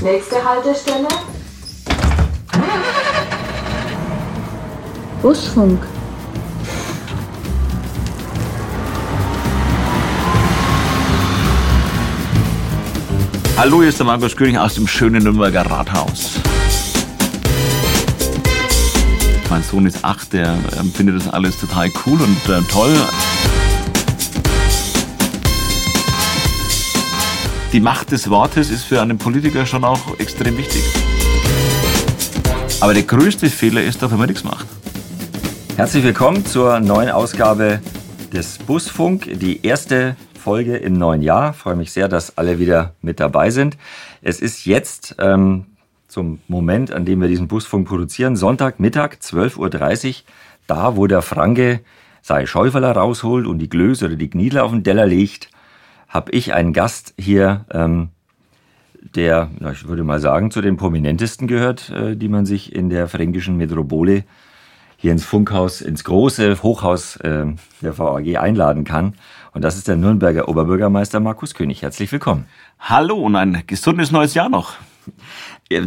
Nächste Haltestelle. Busfunk. Hallo, hier ist der Markus König aus dem schönen Nürnberger Rathaus. Mein Sohn ist acht, der findet das alles total cool und äh, toll. Die Macht des Wortes ist für einen Politiker schon auch extrem wichtig. Aber der größte Fehler ist wenn man nichts macht. Herzlich willkommen zur neuen Ausgabe des Busfunk, die erste Folge im neuen Jahr. Ich freue mich sehr, dass alle wieder mit dabei sind. Es ist jetzt ähm, zum Moment, an dem wir diesen Busfunk produzieren, Sonntagmittag, 12.30 Uhr, da wo der Franke sei Schäuferler rausholt und die Glöse oder die Gniedler auf den Teller legt, habe ich einen Gast hier, ähm, der, ich würde mal sagen, zu den prominentesten gehört, äh, die man sich in der fränkischen Metropole hier ins Funkhaus, ins große Hochhaus äh, der VAG einladen kann. Und das ist der Nürnberger Oberbürgermeister Markus König. Herzlich willkommen. Hallo und ein gesundes neues Jahr noch.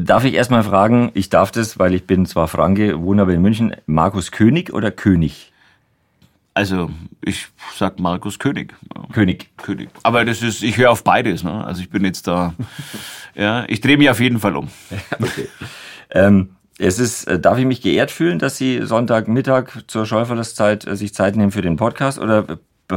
Darf ich erstmal fragen, ich darf das, weil ich bin zwar Franke, wohne aber in München, Markus König oder König? Also, ich sag Markus König. König. König. Aber das ist, ich höre auf beides, ne? Also ich bin jetzt da, ja, ich drehe mich auf jeden Fall um. okay. Ähm, es ist, äh, darf ich mich geehrt fühlen, dass Sie Sonntagmittag zur Schäuferleszeit äh, sich Zeit nehmen für den Podcast oder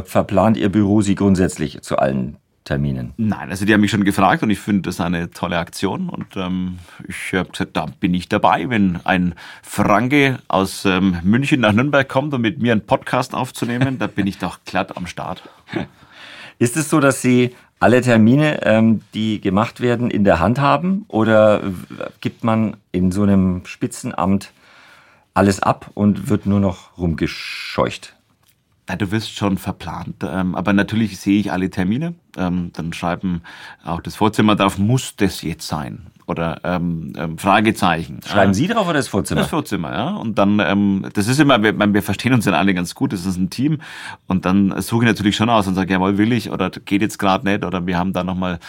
verplant Ihr Büro Sie grundsätzlich zu allen Terminen? Nein, also die haben mich schon gefragt und ich finde das eine tolle Aktion und ähm, ich habe gesagt, da bin ich dabei, wenn ein Franke aus ähm, München nach Nürnberg kommt, um mit mir einen Podcast aufzunehmen, da bin ich doch glatt am Start. Ist es so, dass Sie alle Termine, ähm, die gemacht werden, in der Hand haben oder gibt man in so einem Spitzenamt alles ab und wird nur noch rumgescheucht? Ja, du wirst schon verplant. Ähm, aber natürlich sehe ich alle Termine. Ähm, dann schreiben auch das Vorzimmer drauf, muss das jetzt sein? Oder ähm, ähm, Fragezeichen. Schreiben Sie drauf oder das Vorzimmer? Das Vorzimmer, ja. Und dann, ähm, das ist immer, wir, wir verstehen uns ja alle ganz gut, das ist ein Team. Und dann suche ich natürlich schon aus und sage, jawohl, will ich oder geht jetzt gerade nicht oder wir haben da nochmal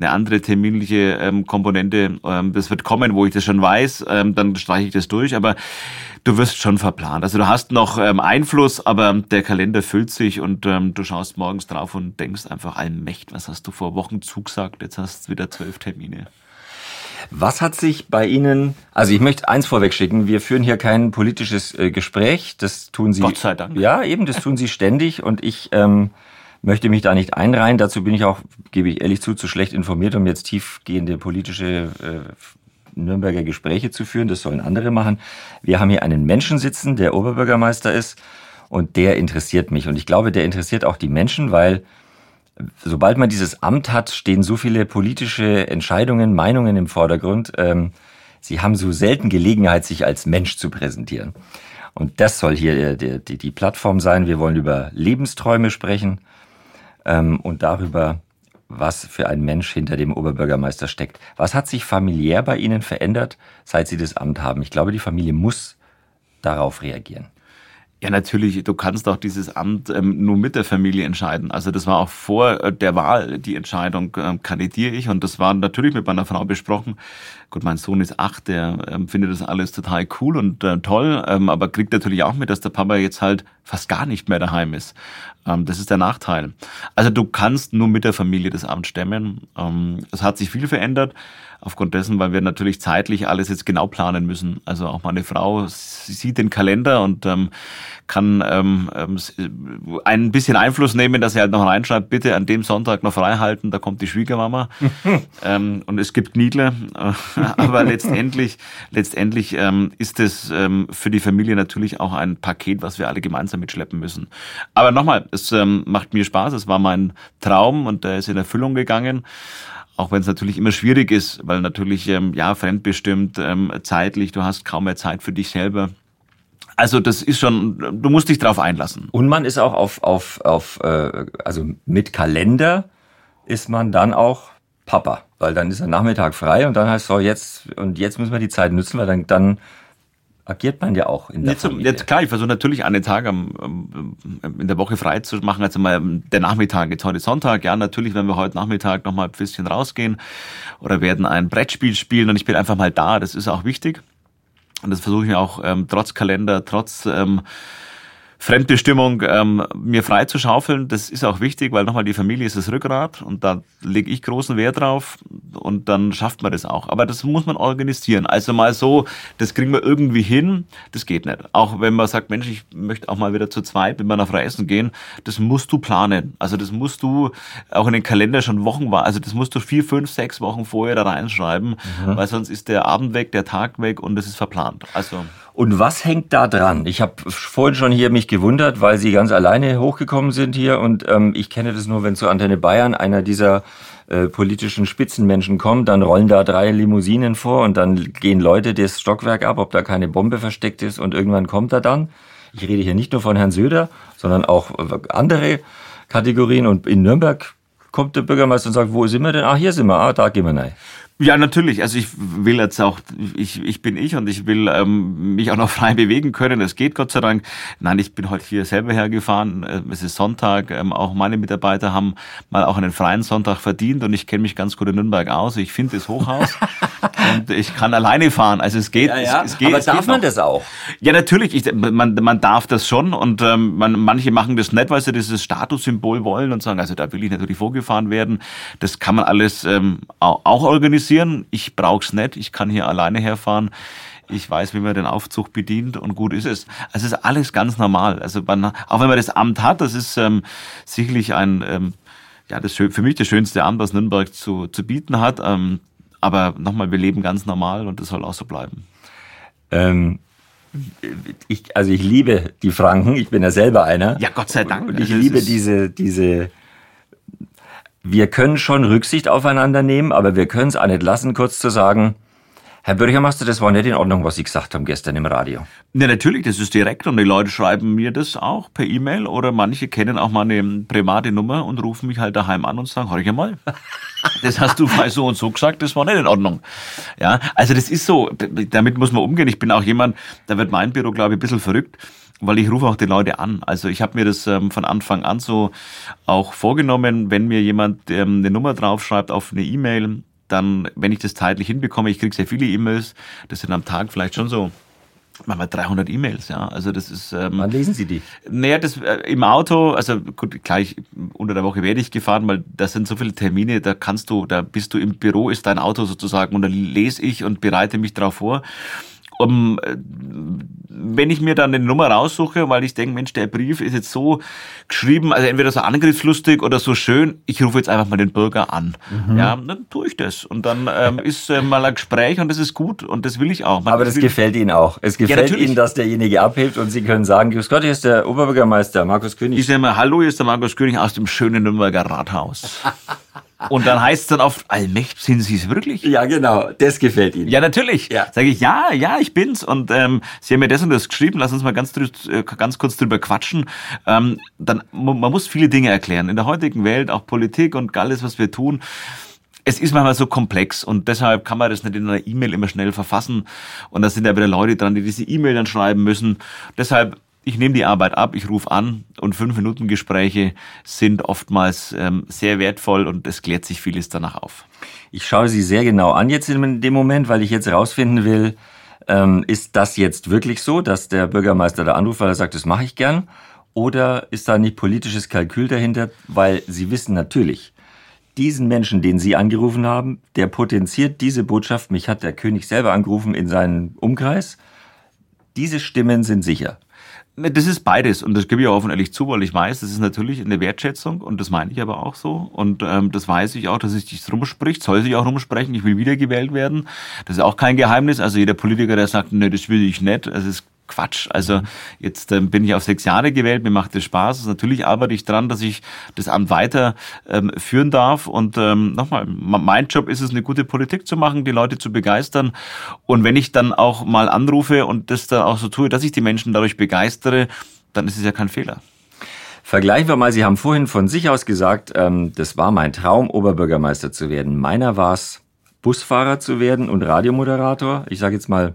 eine andere terminliche ähm, Komponente. Ähm, das wird kommen, wo ich das schon weiß, ähm, dann streiche ich das durch. Aber du wirst schon verplant. Also du hast noch ähm, Einfluss, aber der Kalender füllt sich und ähm, du schaust morgens drauf und denkst einfach, allmächt, was hast du vor Wochen zugesagt? Jetzt hast du wieder zwölf Termine. Was hat sich bei Ihnen, also ich möchte eins vorwegschicken, wir führen hier kein politisches äh, Gespräch, das tun Sie. Gott sei Dank. Ja, eben, das tun Sie ständig und ich ähm, möchte mich da nicht einreihen. Dazu bin ich auch, gebe ich ehrlich zu, zu schlecht informiert, um jetzt tiefgehende politische äh, Nürnberger Gespräche zu führen. Das sollen andere machen. Wir haben hier einen Menschen sitzen, der Oberbürgermeister ist und der interessiert mich. Und ich glaube, der interessiert auch die Menschen, weil sobald man dieses Amt hat, stehen so viele politische Entscheidungen, Meinungen im Vordergrund. Ähm, sie haben so selten Gelegenheit, sich als Mensch zu präsentieren. Und das soll hier die, die, die Plattform sein. Wir wollen über Lebensträume sprechen ähm, und darüber, was für ein Mensch hinter dem Oberbürgermeister steckt. Was hat sich familiär bei Ihnen verändert, seit Sie das Amt haben? Ich glaube, die Familie muss darauf reagieren. Ja, natürlich, du kannst auch dieses Amt ähm, nur mit der Familie entscheiden. Also das war auch vor äh, der Wahl die Entscheidung, ähm, kandidiere ich. Und das war natürlich mit meiner Frau besprochen. Gut, mein Sohn ist acht, der ähm, findet das alles total cool und äh, toll, ähm, aber kriegt natürlich auch mit, dass der Papa jetzt halt fast gar nicht mehr daheim ist. Ähm, das ist der Nachteil. Also du kannst nur mit der Familie das Amt stemmen. Ähm, es hat sich viel verändert aufgrund dessen, weil wir natürlich zeitlich alles jetzt genau planen müssen. Also auch meine Frau sieht den Kalender und ähm, kann ähm, ähm, ein bisschen Einfluss nehmen, dass sie halt noch reinschreibt, bitte an dem Sonntag noch frei halten, da kommt die Schwiegermama ähm, und es gibt Niedle. Aber letztendlich, letztendlich ähm, ist es ähm, für die Familie natürlich auch ein Paket, was wir alle gemeinsam mitschleppen müssen. Aber nochmal, es ähm, macht mir Spaß, es war mein Traum und der ist in Erfüllung gegangen. Auch wenn es natürlich immer schwierig ist, weil natürlich, ähm, ja, fremdbestimmt, ähm, zeitlich, du hast kaum mehr Zeit für dich selber. Also das ist schon, du musst dich drauf einlassen. Und man ist auch auf, auf, auf äh, also mit Kalender ist man dann auch Papa, weil dann ist der Nachmittag frei und dann heißt so jetzt und jetzt müssen wir die Zeit nutzen, weil dann dann agiert man ja auch in der jetzt, Familie. Jetzt, klar, ich versuche natürlich einen Tag am, in der Woche frei zu machen. Also mal der Nachmittag, jetzt heute Sonntag, ja, natürlich werden wir heute Nachmittag noch mal ein bisschen rausgehen oder werden ein Brettspiel spielen und ich bin einfach mal da. Das ist auch wichtig. Und das versuche ich auch ähm, trotz Kalender, trotz ähm, Fremdbestimmung ähm, mir frei zu schaufeln, das ist auch wichtig, weil nochmal die Familie ist das Rückgrat und da lege ich großen Wert drauf und dann schafft man das auch. Aber das muss man organisieren. Also mal so, das kriegen wir irgendwie hin, das geht nicht. Auch wenn man sagt, Mensch, ich möchte auch mal wieder zu zweit mit meiner Frau essen gehen, das musst du planen. Also das musst du auch in den Kalender schon Wochen war, also das musst du vier, fünf, sechs Wochen vorher da reinschreiben, mhm. weil sonst ist der Abend weg, der Tag weg und es ist verplant. Also und was hängt da dran? Ich habe vorhin schon hier mich gewundert, weil Sie ganz alleine hochgekommen sind hier und ähm, ich kenne das nur, wenn zu Antenne Bayern einer dieser äh, politischen Spitzenmenschen kommt, dann rollen da drei Limousinen vor und dann gehen Leute das Stockwerk ab, ob da keine Bombe versteckt ist und irgendwann kommt er dann. Ich rede hier nicht nur von Herrn Söder, sondern auch andere Kategorien und in Nürnberg kommt der Bürgermeister und sagt, wo sind wir denn? Ah, hier sind wir, ah, da gehen wir rein. Ja, natürlich. Also ich will jetzt auch, ich, ich bin ich und ich will ähm, mich auch noch frei bewegen können. Es geht Gott sei Dank. Nein, ich bin heute hier selber hergefahren. Ähm, es ist Sonntag. Ähm, auch meine Mitarbeiter haben mal auch einen freien Sonntag verdient und ich kenne mich ganz gut in Nürnberg aus. Ich finde das Hochhaus und ich kann alleine fahren. Also es geht. Ja, ja. Es, es geht Aber es darf geht man das auch? Ja, natürlich. Ich, man, man darf das schon und ähm, man, manche machen das nicht, weil sie dieses Statussymbol wollen und sagen, also da will ich natürlich vorgefahren werden. Das kann man alles ähm, auch organisieren organisieren. Ich brauch's nicht. Ich kann hier alleine herfahren. Ich weiß, wie man den Aufzug bedient und gut ist es. Also es ist alles ganz normal. Also man, auch wenn man das Amt hat, das ist ähm, sicherlich ein, ähm, ja, das für mich das schönste Amt, was Nürnberg zu, zu bieten hat. Ähm, aber nochmal, wir leben ganz normal und das soll auch so bleiben. Ähm, ich, also ich liebe die Franken. Ich bin ja selber einer. Ja, Gott sei Dank. Und ich also liebe diese, diese wir können schon Rücksicht aufeinander nehmen, aber wir können es auch nicht lassen, kurz zu sagen, Herr Bürgermeister, das war nicht in Ordnung, was Sie gesagt haben gestern im Radio. Ja, natürlich, das ist direkt und die Leute schreiben mir das auch per E-Mail oder manche kennen auch meine private Nummer und rufen mich halt daheim an und sagen, hör ich mal, das hast du mal so und so gesagt, das war nicht in Ordnung. Ja, also das ist so, damit muss man umgehen. Ich bin auch jemand, da wird mein Büro, glaube ich, ein bisschen verrückt weil ich rufe auch die Leute an. Also ich habe mir das ähm, von Anfang an so auch vorgenommen, wenn mir jemand ähm, eine Nummer draufschreibt auf eine E-Mail, dann, wenn ich das zeitlich hinbekomme, ich kriege sehr viele E-Mails, das sind am Tag vielleicht schon so manchmal 300 E-Mails, ja. Also das ist. Ähm, Wann lesen Sie die? Naja, das äh, im Auto. Also gut, gleich unter der Woche werde ich gefahren, weil das sind so viele Termine. Da kannst du, da bist du im Büro, ist dein Auto sozusagen und da lese ich und bereite mich darauf vor um, äh, wenn ich mir dann eine Nummer raussuche, weil ich denke, Mensch, der Brief ist jetzt so geschrieben, also entweder so angriffslustig oder so schön, ich rufe jetzt einfach mal den Bürger an. Mhm. Ja, dann tue ich das. Und dann ähm, ist äh, mal ein Gespräch und das ist gut und das will ich auch. Man Aber das gefällt Ihnen auch. Es gefällt ja, Ihnen, dass derjenige abhebt und Sie können sagen, Grüß Gott, hier ist der Oberbürgermeister Markus König. Ich sage mal, hallo, hier ist der Markus König aus dem schönen Nürnberger Rathaus. Und dann heißt es dann oft, allmächtig sind Sie es wirklich? Ja, genau. Das gefällt Ihnen. Ja, natürlich. Ja. Sage ich, ja, ja, ich bin's. Und ähm, Sie haben mir das und das geschrieben. Lass uns mal ganz, äh, ganz kurz drüber quatschen. Ähm, dann, man muss viele Dinge erklären. In der heutigen Welt, auch Politik und alles, was wir tun, es ist manchmal so komplex und deshalb kann man das nicht in einer E-Mail immer schnell verfassen. Und da sind ja wieder Leute dran, die diese E-Mail dann schreiben müssen. Deshalb ich nehme die Arbeit ab, ich rufe an und fünf Minuten Gespräche sind oftmals ähm, sehr wertvoll und es klärt sich vieles danach auf. Ich schaue Sie sehr genau an jetzt in dem Moment, weil ich jetzt herausfinden will, ähm, ist das jetzt wirklich so, dass der Bürgermeister da anruft, weil er sagt, das mache ich gern? Oder ist da nicht politisches Kalkül dahinter? Weil Sie wissen natürlich, diesen Menschen, den Sie angerufen haben, der potenziert diese Botschaft. Mich hat der König selber angerufen in seinen Umkreis. Diese Stimmen sind sicher. Ne, das ist beides und das gebe ich auch offen ehrlich zu, weil ich weiß, das ist natürlich eine Wertschätzung und das meine ich aber auch so und ähm, das weiß ich auch, dass es sich rumspricht, soll sich auch rumsprechen, ich will wiedergewählt werden. Das ist auch kein Geheimnis, also jeder Politiker, der sagt, nee, das will ich nicht, also es Quatsch. Also jetzt ähm, bin ich auf sechs Jahre gewählt, mir macht das Spaß. Also natürlich arbeite ich dran, dass ich das Amt weiter ähm, führen darf. Und ähm, nochmal, mein Job ist es, eine gute Politik zu machen, die Leute zu begeistern. Und wenn ich dann auch mal anrufe und das dann auch so tue, dass ich die Menschen dadurch begeistere, dann ist es ja kein Fehler. Vergleichen wir mal, Sie haben vorhin von sich aus gesagt, ähm, das war mein Traum, Oberbürgermeister zu werden. Meiner war es, Busfahrer zu werden und Radiomoderator. Ich sage jetzt mal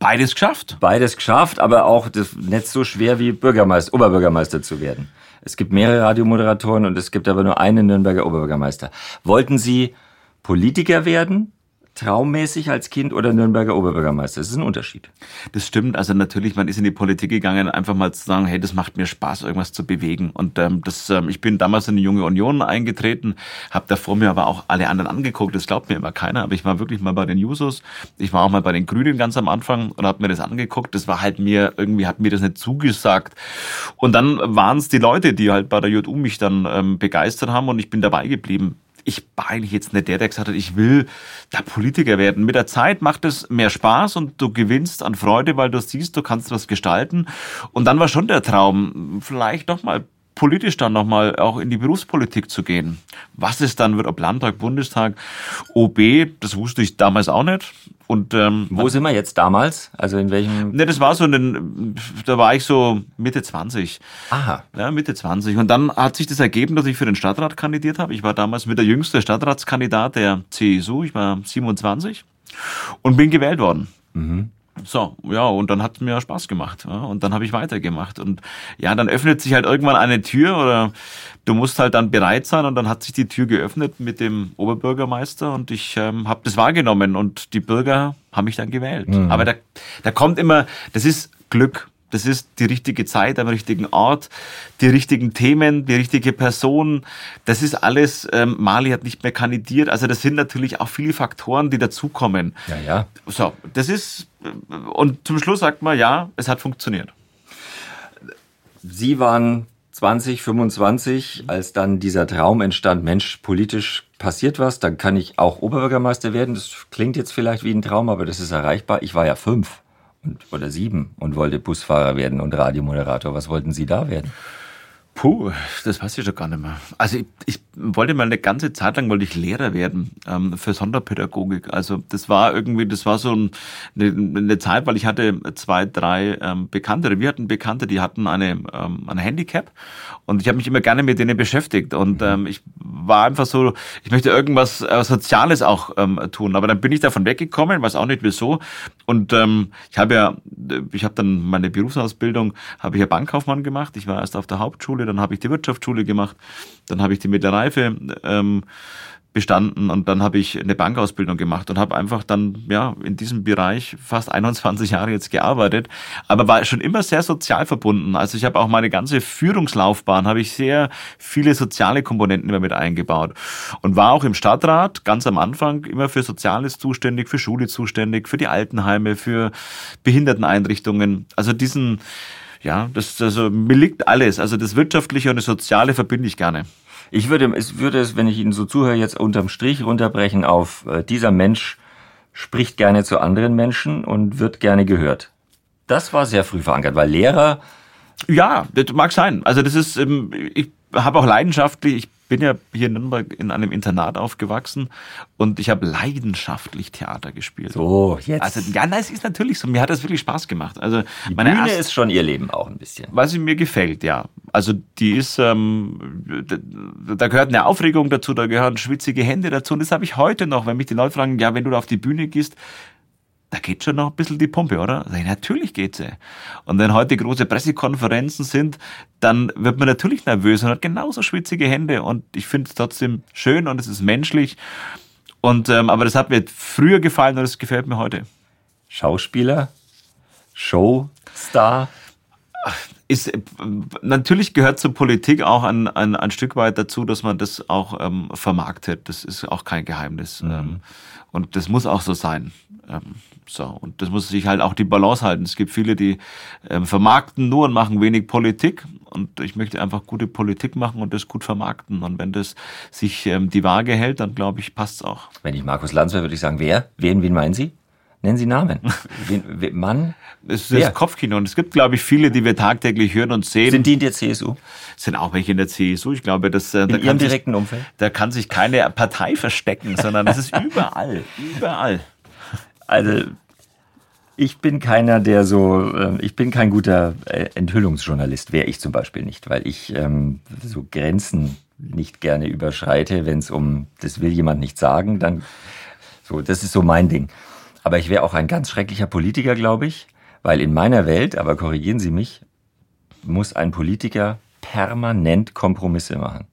beides geschafft. Beides geschafft, aber auch das nicht so schwer wie Bürgermeister, Oberbürgermeister zu werden. Es gibt mehrere Radiomoderatoren und es gibt aber nur einen Nürnberger Oberbürgermeister. Wollten Sie Politiker werden? Traummäßig als Kind oder Nürnberger Oberbürgermeister? Das ist ein Unterschied. Das stimmt. Also natürlich, man ist in die Politik gegangen, einfach mal zu sagen, hey, das macht mir Spaß, irgendwas zu bewegen. Und ähm, das, ähm, ich bin damals in die Junge Union eingetreten, habe davor mir aber auch alle anderen angeguckt. Das glaubt mir immer keiner. Aber ich war wirklich mal bei den Jusos. Ich war auch mal bei den Grünen ganz am Anfang und habe mir das angeguckt. Das war halt mir, irgendwie hat mir das nicht zugesagt. Und dann waren es die Leute, die halt bei der JU mich dann ähm, begeistert haben und ich bin dabei geblieben ich war eigentlich jetzt nicht der, der gesagt hat, ich will da Politiker werden. Mit der Zeit macht es mehr Spaß und du gewinnst an Freude, weil du siehst, du kannst was gestalten. Und dann war schon der Traum, vielleicht noch mal politisch dann nochmal auch in die Berufspolitik zu gehen. Was es dann wird, ob Landtag, Bundestag, OB, das wusste ich damals auch nicht. Und ähm, wo sind wir jetzt damals? Also in welchem? Ne, das war so, in da war ich so Mitte 20. Aha. Ja, Mitte 20. Und dann hat sich das ergeben, dass ich für den Stadtrat kandidiert habe. Ich war damals mit der jüngste Stadtratskandidat der CSU. Ich war 27 und bin gewählt worden. Mhm. So, ja, und dann hat es mir Spaß gemacht. Ja, und dann habe ich weitergemacht. Und ja, dann öffnet sich halt irgendwann eine Tür oder du musst halt dann bereit sein und dann hat sich die Tür geöffnet mit dem Oberbürgermeister und ich ähm, habe das wahrgenommen und die Bürger haben mich dann gewählt. Mhm. Aber da, da kommt immer, das ist Glück. Das ist die richtige Zeit am richtigen Ort, die richtigen Themen, die richtige Person. Das ist alles, ähm, Mali hat nicht mehr kandidiert. Also das sind natürlich auch viele Faktoren, die dazukommen. Ja, ja. So, das ist, und zum Schluss sagt man, ja, es hat funktioniert. Sie waren 20, 25, als dann dieser Traum entstand, Mensch, politisch passiert was, dann kann ich auch Oberbürgermeister werden. Das klingt jetzt vielleicht wie ein Traum, aber das ist erreichbar. Ich war ja fünf und, oder sieben und wollte Busfahrer werden und Radiomoderator. Was wollten Sie da werden? Puh, das weiß ich schon gar nicht mehr. Also ich, ich wollte mal eine ganze Zeit lang wollte ich Lehrer werden ähm, für Sonderpädagogik. Also das war irgendwie, das war so ein, eine, eine Zeit, weil ich hatte zwei, drei ähm, Bekannte, wir hatten Bekannte, die hatten eine, ähm, ein Handicap und ich habe mich immer gerne mit denen beschäftigt und ähm, ich war einfach so, ich möchte irgendwas äh, Soziales auch ähm, tun. Aber dann bin ich davon weggekommen, weiß auch nicht wieso. Und ähm, ich habe ja, ich habe dann meine Berufsausbildung, habe ich ja Bankkaufmann gemacht. Ich war erst auf der Hauptschule, dann habe ich die Wirtschaftsschule gemacht, dann habe ich die mittlere Reife ähm, bestanden und dann habe ich eine Bankausbildung gemacht und habe einfach dann ja in diesem Bereich fast 21 Jahre jetzt gearbeitet, aber war schon immer sehr sozial verbunden. Also ich habe auch meine ganze Führungslaufbahn habe ich sehr viele soziale Komponenten immer mit eingebaut und war auch im Stadtrat ganz am Anfang immer für Soziales zuständig, für Schule zuständig, für die Altenheime, für Behinderteneinrichtungen. Also diesen ja, das also mir liegt alles. Also das Wirtschaftliche und das Soziale verbinde ich gerne. Ich würde, es würde es, wenn ich Ihnen so zuhöre, jetzt unterm Strich runterbrechen auf äh, dieser Mensch spricht gerne zu anderen Menschen und wird gerne gehört. Das war sehr früh verankert, weil Lehrer. Ja, das mag sein. Also das ist, ähm, ich habe auch leidenschaftlich, ich bin ja hier in Nürnberg in einem Internat aufgewachsen und ich habe leidenschaftlich Theater gespielt. So, jetzt. Also, ja, nein, es ist natürlich so. Mir hat das wirklich Spaß gemacht. Also, die meine Bühne ist schon ihr Leben auch ein bisschen. Sie mir gefällt, ja. Also, die ist, ähm, da gehört eine Aufregung dazu, da gehören schwitzige Hände dazu. Und das habe ich heute noch, wenn mich die Leute fragen, ja, wenn du da auf die Bühne gehst, da geht schon noch ein bisschen die Pumpe, oder? Ich, natürlich geht sie. Und wenn heute große Pressekonferenzen sind, dann wird man natürlich nervös und hat genauso schwitzige Hände. Und ich finde es trotzdem schön und es ist menschlich. Und ähm, aber das hat mir früher gefallen und es gefällt mir heute. Schauspieler, Showstar. Ist, natürlich gehört zur Politik auch ein, ein, ein Stück weit dazu, dass man das auch ähm, vermarktet. Das ist auch kein Geheimnis. Mhm. Und das muss auch so sein. Ähm, so, und das muss sich halt auch die Balance halten. Es gibt viele, die ähm, vermarkten nur und machen wenig Politik. Und ich möchte einfach gute Politik machen und das gut vermarkten. Und wenn das sich ähm, die Waage hält, dann glaube ich, passt es auch. Wenn ich Markus Lanz wäre, würde ich sagen, wer? Wen, wen meinen Sie? Nennen Sie Namen. Wen, wen, Mann? Es ist das Kopfkino. Und es gibt, glaube ich, viele, die wir tagtäglich hören und sehen. Sind die in der CSU? Sind auch welche in der CSU. Ich glaube, dass, äh, in da Ihrem direkten sich, Umfeld? Da kann sich keine Partei verstecken, sondern das ist überall. überall. Also ich bin keiner, der so, äh, ich bin kein guter äh, Enthüllungsjournalist, wäre ich zum Beispiel nicht, weil ich ähm, so Grenzen nicht gerne überschreite, wenn es um, das will jemand nicht sagen, dann so, das ist so mein Ding. Aber ich wäre auch ein ganz schrecklicher Politiker, glaube ich, weil in meiner Welt, aber korrigieren Sie mich, muss ein Politiker permanent Kompromisse machen.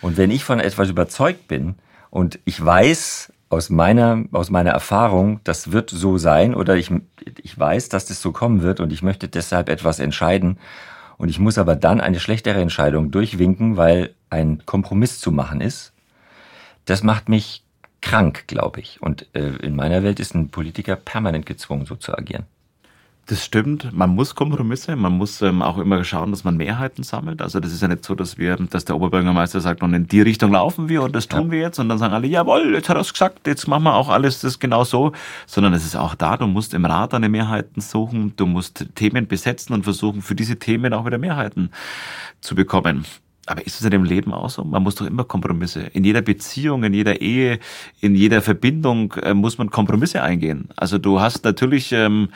Und wenn ich von etwas überzeugt bin und ich weiß aus meiner, aus meiner Erfahrung, das wird so sein oder ich, ich weiß, dass das so kommen wird und ich möchte deshalb etwas entscheiden und ich muss aber dann eine schlechtere Entscheidung durchwinken, weil ein Kompromiss zu machen ist, das macht mich krank, glaube ich. Und äh, in meiner Welt ist ein Politiker permanent gezwungen, so zu agieren. Das stimmt. Man muss Kompromisse. Man muss ähm, auch immer schauen, dass man Mehrheiten sammelt. Also das ist ja nicht so, dass wir, dass der Oberbürgermeister sagt, und in die Richtung laufen wir und das tun ja. wir jetzt. Und dann sagen alle, jawohl, jetzt hat er es gesagt, jetzt machen wir auch alles das genau so. Sondern es ist auch da, du musst im Rat deine Mehrheiten suchen. Du musst Themen besetzen und versuchen, für diese Themen auch wieder Mehrheiten zu bekommen. Aber ist es in dem Leben auch so? Man muss doch immer Kompromisse. In jeder Beziehung, in jeder Ehe, in jeder Verbindung äh, muss man Kompromisse eingehen. Also du hast natürlich, ähm,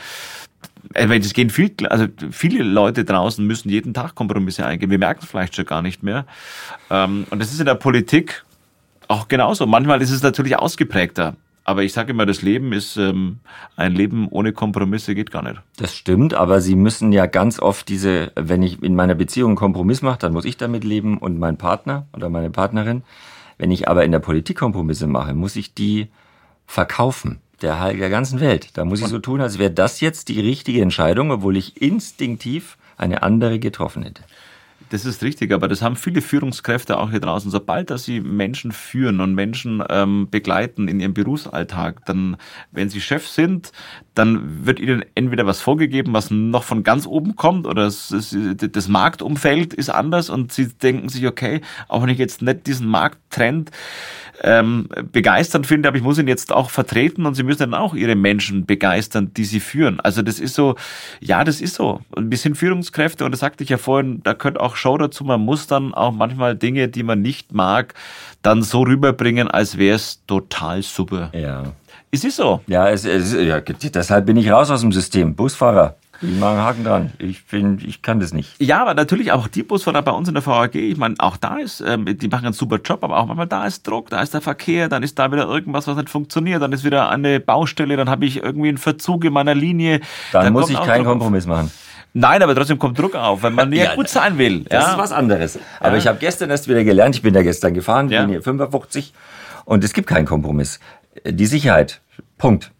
äh, das gehen viel, also viele Leute draußen müssen jeden Tag Kompromisse eingehen. Wir merken es vielleicht schon gar nicht mehr. Ähm, und das ist in der Politik auch genauso. Manchmal ist es natürlich ausgeprägter. Aber ich sage immer, das Leben ist ähm, ein Leben ohne Kompromisse geht gar nicht. Das stimmt, aber Sie müssen ja ganz oft diese, wenn ich in meiner Beziehung einen Kompromiss mache, dann muss ich damit leben und mein Partner oder meine Partnerin. Wenn ich aber in der Politik Kompromisse mache, muss ich die verkaufen der, der ganzen Welt. Da muss ich so tun, als wäre das jetzt die richtige Entscheidung, obwohl ich instinktiv eine andere getroffen hätte. Das ist richtig, aber das haben viele Führungskräfte auch hier draußen. Sobald dass sie Menschen führen und Menschen ähm, begleiten in ihrem Berufsalltag, dann, wenn sie Chef sind, dann wird ihnen entweder was vorgegeben, was noch von ganz oben kommt, oder das, das Marktumfeld ist anders und sie denken sich, okay, auch wenn ich jetzt nicht diesen Markttrend ähm, begeistern finde, aber ich muss ihn jetzt auch vertreten und sie müssen dann auch ihre Menschen begeistern, die sie führen. Also das ist so, ja, das ist so. Und wir sind Führungskräfte und das sagte ich ja vorhin, da gehört auch Show dazu. Man muss dann auch manchmal Dinge, die man nicht mag, dann so rüberbringen, als wäre es total super. Ja. Es ist so. Ja, es, es, ja, deshalb bin ich raus aus dem System. Busfahrer. Ich mache einen Haken dran. Ich bin, ich kann das nicht. Ja, aber natürlich auch die Busfahrer bei uns in der VAG, ich meine, auch da ist, ähm, die machen einen super Job, aber auch manchmal da ist Druck, da ist der Verkehr, dann ist da wieder irgendwas, was nicht funktioniert, dann ist wieder eine Baustelle, dann habe ich irgendwie einen Verzug in meiner Linie. Dann, dann muss ich keinen Kompromiss machen. Nein, aber trotzdem kommt Druck auf, wenn man ja, ja gut sein will. Das ja. ist was anderes. Aber ja. ich habe gestern erst wieder gelernt, ich bin da gestern gefahren, ja. bin hier 55 und es gibt keinen Kompromiss. Die Sicherheit, Punkt.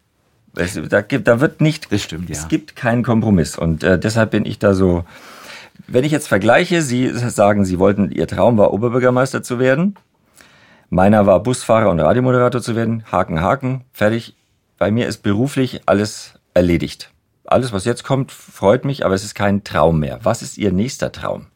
Es, da, gibt, da wird nicht, das stimmt, ja. es gibt keinen Kompromiss. Und äh, deshalb bin ich da so, wenn ich jetzt vergleiche, Sie sagen, Sie wollten, Ihr Traum war Oberbürgermeister zu werden. Meiner war Busfahrer und Radiomoderator zu werden. Haken, Haken, fertig. Bei mir ist beruflich alles erledigt. Alles, was jetzt kommt, freut mich, aber es ist kein Traum mehr. Was ist Ihr nächster Traum?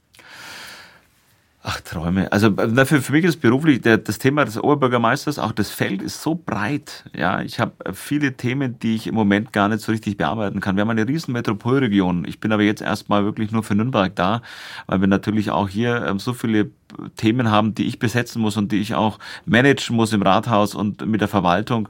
Ach, Träume. Also für, für mich ist beruflich der, das Thema des Oberbürgermeisters, auch das Feld ist so breit. Ja, ich habe viele Themen, die ich im Moment gar nicht so richtig bearbeiten kann. Wir haben eine riesen Metropolregion. Ich bin aber jetzt erstmal wirklich nur für Nürnberg da, weil wir natürlich auch hier ähm, so viele Themen haben, die ich besetzen muss und die ich auch managen muss im Rathaus und mit der Verwaltung,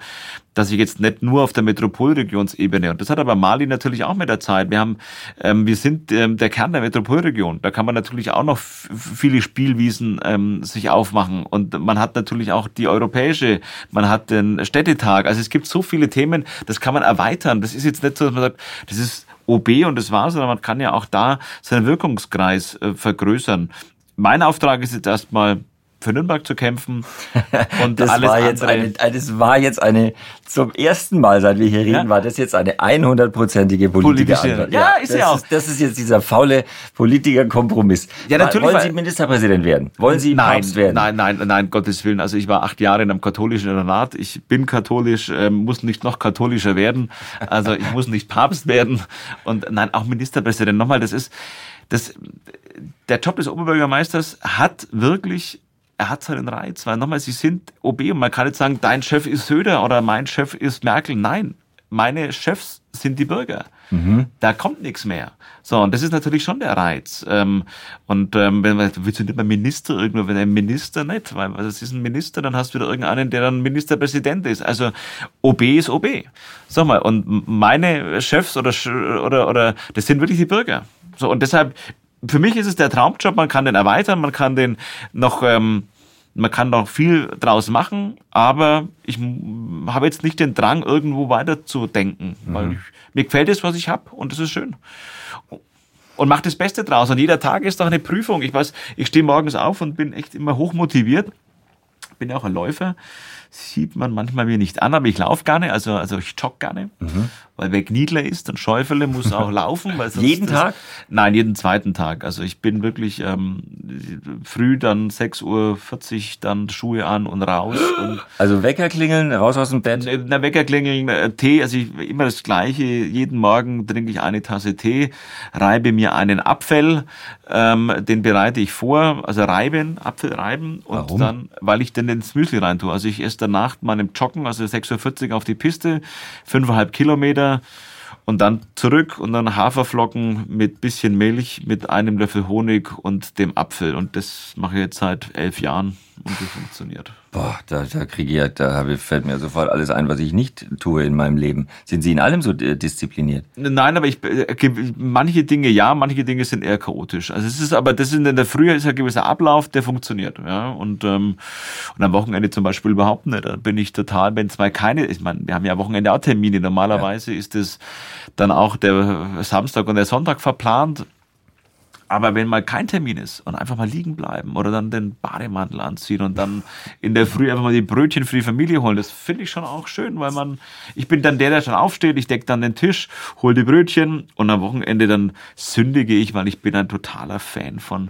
dass ich jetzt nicht nur auf der Metropolregionsebene und das hat aber Mali natürlich auch mit der Zeit. Wir haben, ähm, wir sind ähm, der Kern der Metropolregion. Da kann man natürlich auch noch viele Spielwiesen ähm, sich aufmachen und man hat natürlich auch die europäische, man hat den Städtetag. Also es gibt so viele Themen, das kann man erweitern. Das ist jetzt nicht so, dass man sagt, das ist OB und das war's, sondern man kann ja auch da seinen Wirkungskreis äh, vergrößern mein Auftrag ist jetzt erstmal für Nürnberg zu kämpfen. Und das alles war jetzt eine, das war jetzt eine, zum ersten Mal, seit wir hier reden, ja? war das jetzt eine 100-prozentige politische Antwort. Ja, ja, ist ja auch. Ist, das ist jetzt dieser faule Politiker-Kompromiss. Ja, natürlich. Wollen Sie Ministerpräsident werden? Wollen Sie nein, Papst werden? Nein, nein, nein, Gottes Willen. Also ich war acht Jahre in einem katholischen Internat. Ich bin katholisch, äh, muss nicht noch katholischer werden. Also ich muss nicht Papst werden. Und nein, auch Ministerpräsident. Nochmal, das ist, das, der Job des Oberbürgermeisters hat wirklich er hat seinen Reiz, weil nochmal, sie sind OB und man kann nicht sagen, dein Chef ist Söder oder mein Chef ist Merkel. Nein, meine Chefs sind die Bürger. Mhm. Da kommt nichts mehr. So, und das ist natürlich schon der Reiz. Ähm, und ähm, wenn man, willst du nicht mal Minister irgendwo, wenn ein Minister nicht, weil das ist ein Minister, dann hast du wieder irgendeinen, der dann Ministerpräsident ist. Also OB ist OB. Sag mal, und meine Chefs oder, oder, oder, das sind wirklich die Bürger. So, und deshalb, für mich ist es der Traumjob, man kann den erweitern, man kann den noch ähm, Man kann doch viel draus machen, aber ich habe jetzt nicht den Drang, irgendwo weiterzudenken, mhm. weil ich, mir gefällt es, was ich habe und das ist schön und mach das Beste draus. Und jeder Tag ist doch eine Prüfung. Ich weiß, ich stehe morgens auf und bin echt immer hochmotiviert. Bin ja auch ein Läufer sieht man manchmal mir nicht an, aber ich laufe gerne, also, also ich jogge gerne, mhm. Weil wer Gniedler ist, dann Schäufele muss auch laufen. Weil jeden das, Tag? Nein, jeden zweiten Tag. Also ich bin wirklich ähm, früh dann 6.40 Uhr dann Schuhe an und raus. Und also Wecker klingeln, raus aus dem Bett? Na, Wecker klingeln, äh, Tee, also ich, immer das Gleiche. Jeden Morgen trinke ich eine Tasse Tee, reibe mir einen Apfel, ähm, den bereite ich vor, also reiben, Apfel reiben und Warum? dann, weil ich dann ins Müsli rein tue. Also ich esse danach meinem Joggen, also 6.40 Uhr auf die Piste, fünfeinhalb Kilometer und dann zurück und dann Haferflocken mit bisschen Milch, mit einem Löffel Honig und dem Apfel. Und das mache ich jetzt seit elf Jahren und das funktioniert. Boah, da, da kriege ich, da fällt mir sofort alles ein, was ich nicht tue in meinem Leben. Sind Sie in allem so diszipliniert? Nein, aber ich, äh, manche Dinge ja, manche Dinge sind eher chaotisch. Also es ist aber, das ist in der Früh ist ein gewisser Ablauf, der funktioniert, ja. Und, ähm, und am Wochenende zum Beispiel überhaupt nicht. Da bin ich total, wenn zwei keine, ich meine, wir haben ja am Wochenende auch Termine. Normalerweise ja. ist es dann auch der Samstag und der Sonntag verplant. Aber wenn mal kein Termin ist und einfach mal liegen bleiben oder dann den Bademantel anziehen und dann in der Früh einfach mal die Brötchen für die Familie holen, das finde ich schon auch schön, weil man, ich bin dann der, der schon aufsteht, ich decke dann den Tisch, hole die Brötchen und am Wochenende dann sündige ich, weil ich bin ein totaler Fan von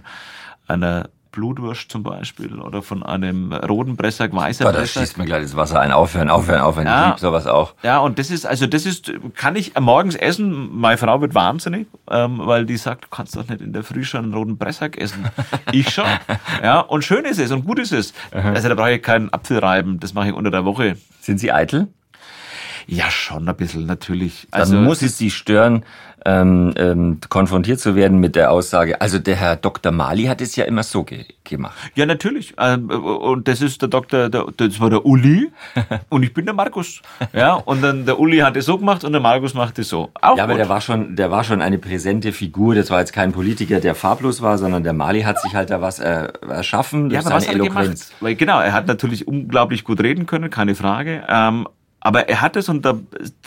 einer Blutwurst zum Beispiel oder von einem Rodenbresser, weißer Da schießt mir gleich das Wasser ein. Aufhören, aufhören, aufhören. Ja, ich liebe sowas auch. Ja, und das ist, also das ist, kann ich morgens essen. Meine Frau wird wahnsinnig, ähm, weil die sagt, du kannst doch nicht in der Früh schon einen roten Bressack essen. Ich schon. ja, und schön ist es und gut ist es. Also da brauche ich keinen Apfel reiben. Das mache ich unter der Woche. Sind Sie eitel? Ja, schon ein bisschen, natürlich. Also Dann muss es Sie stören, ähm, ähm, konfrontiert zu werden mit der Aussage, also der Herr Dr. Mali hat es ja immer so ge gemacht. Ja, natürlich. Ähm, und das ist der Doktor, der, das war der Uli und ich bin der Markus. Ja, und dann der Uli hat es so gemacht und der Markus macht es so. Auch ja, aber gut. der war schon, der war schon eine präsente Figur. Das war jetzt kein Politiker, der farblos war, sondern der Mali hat sich halt da was äh, erschaffen durch ja, aber seine was Eloquenz. Weil, genau, er hat natürlich unglaublich gut reden können, keine Frage. Ähm, aber er hat es und da,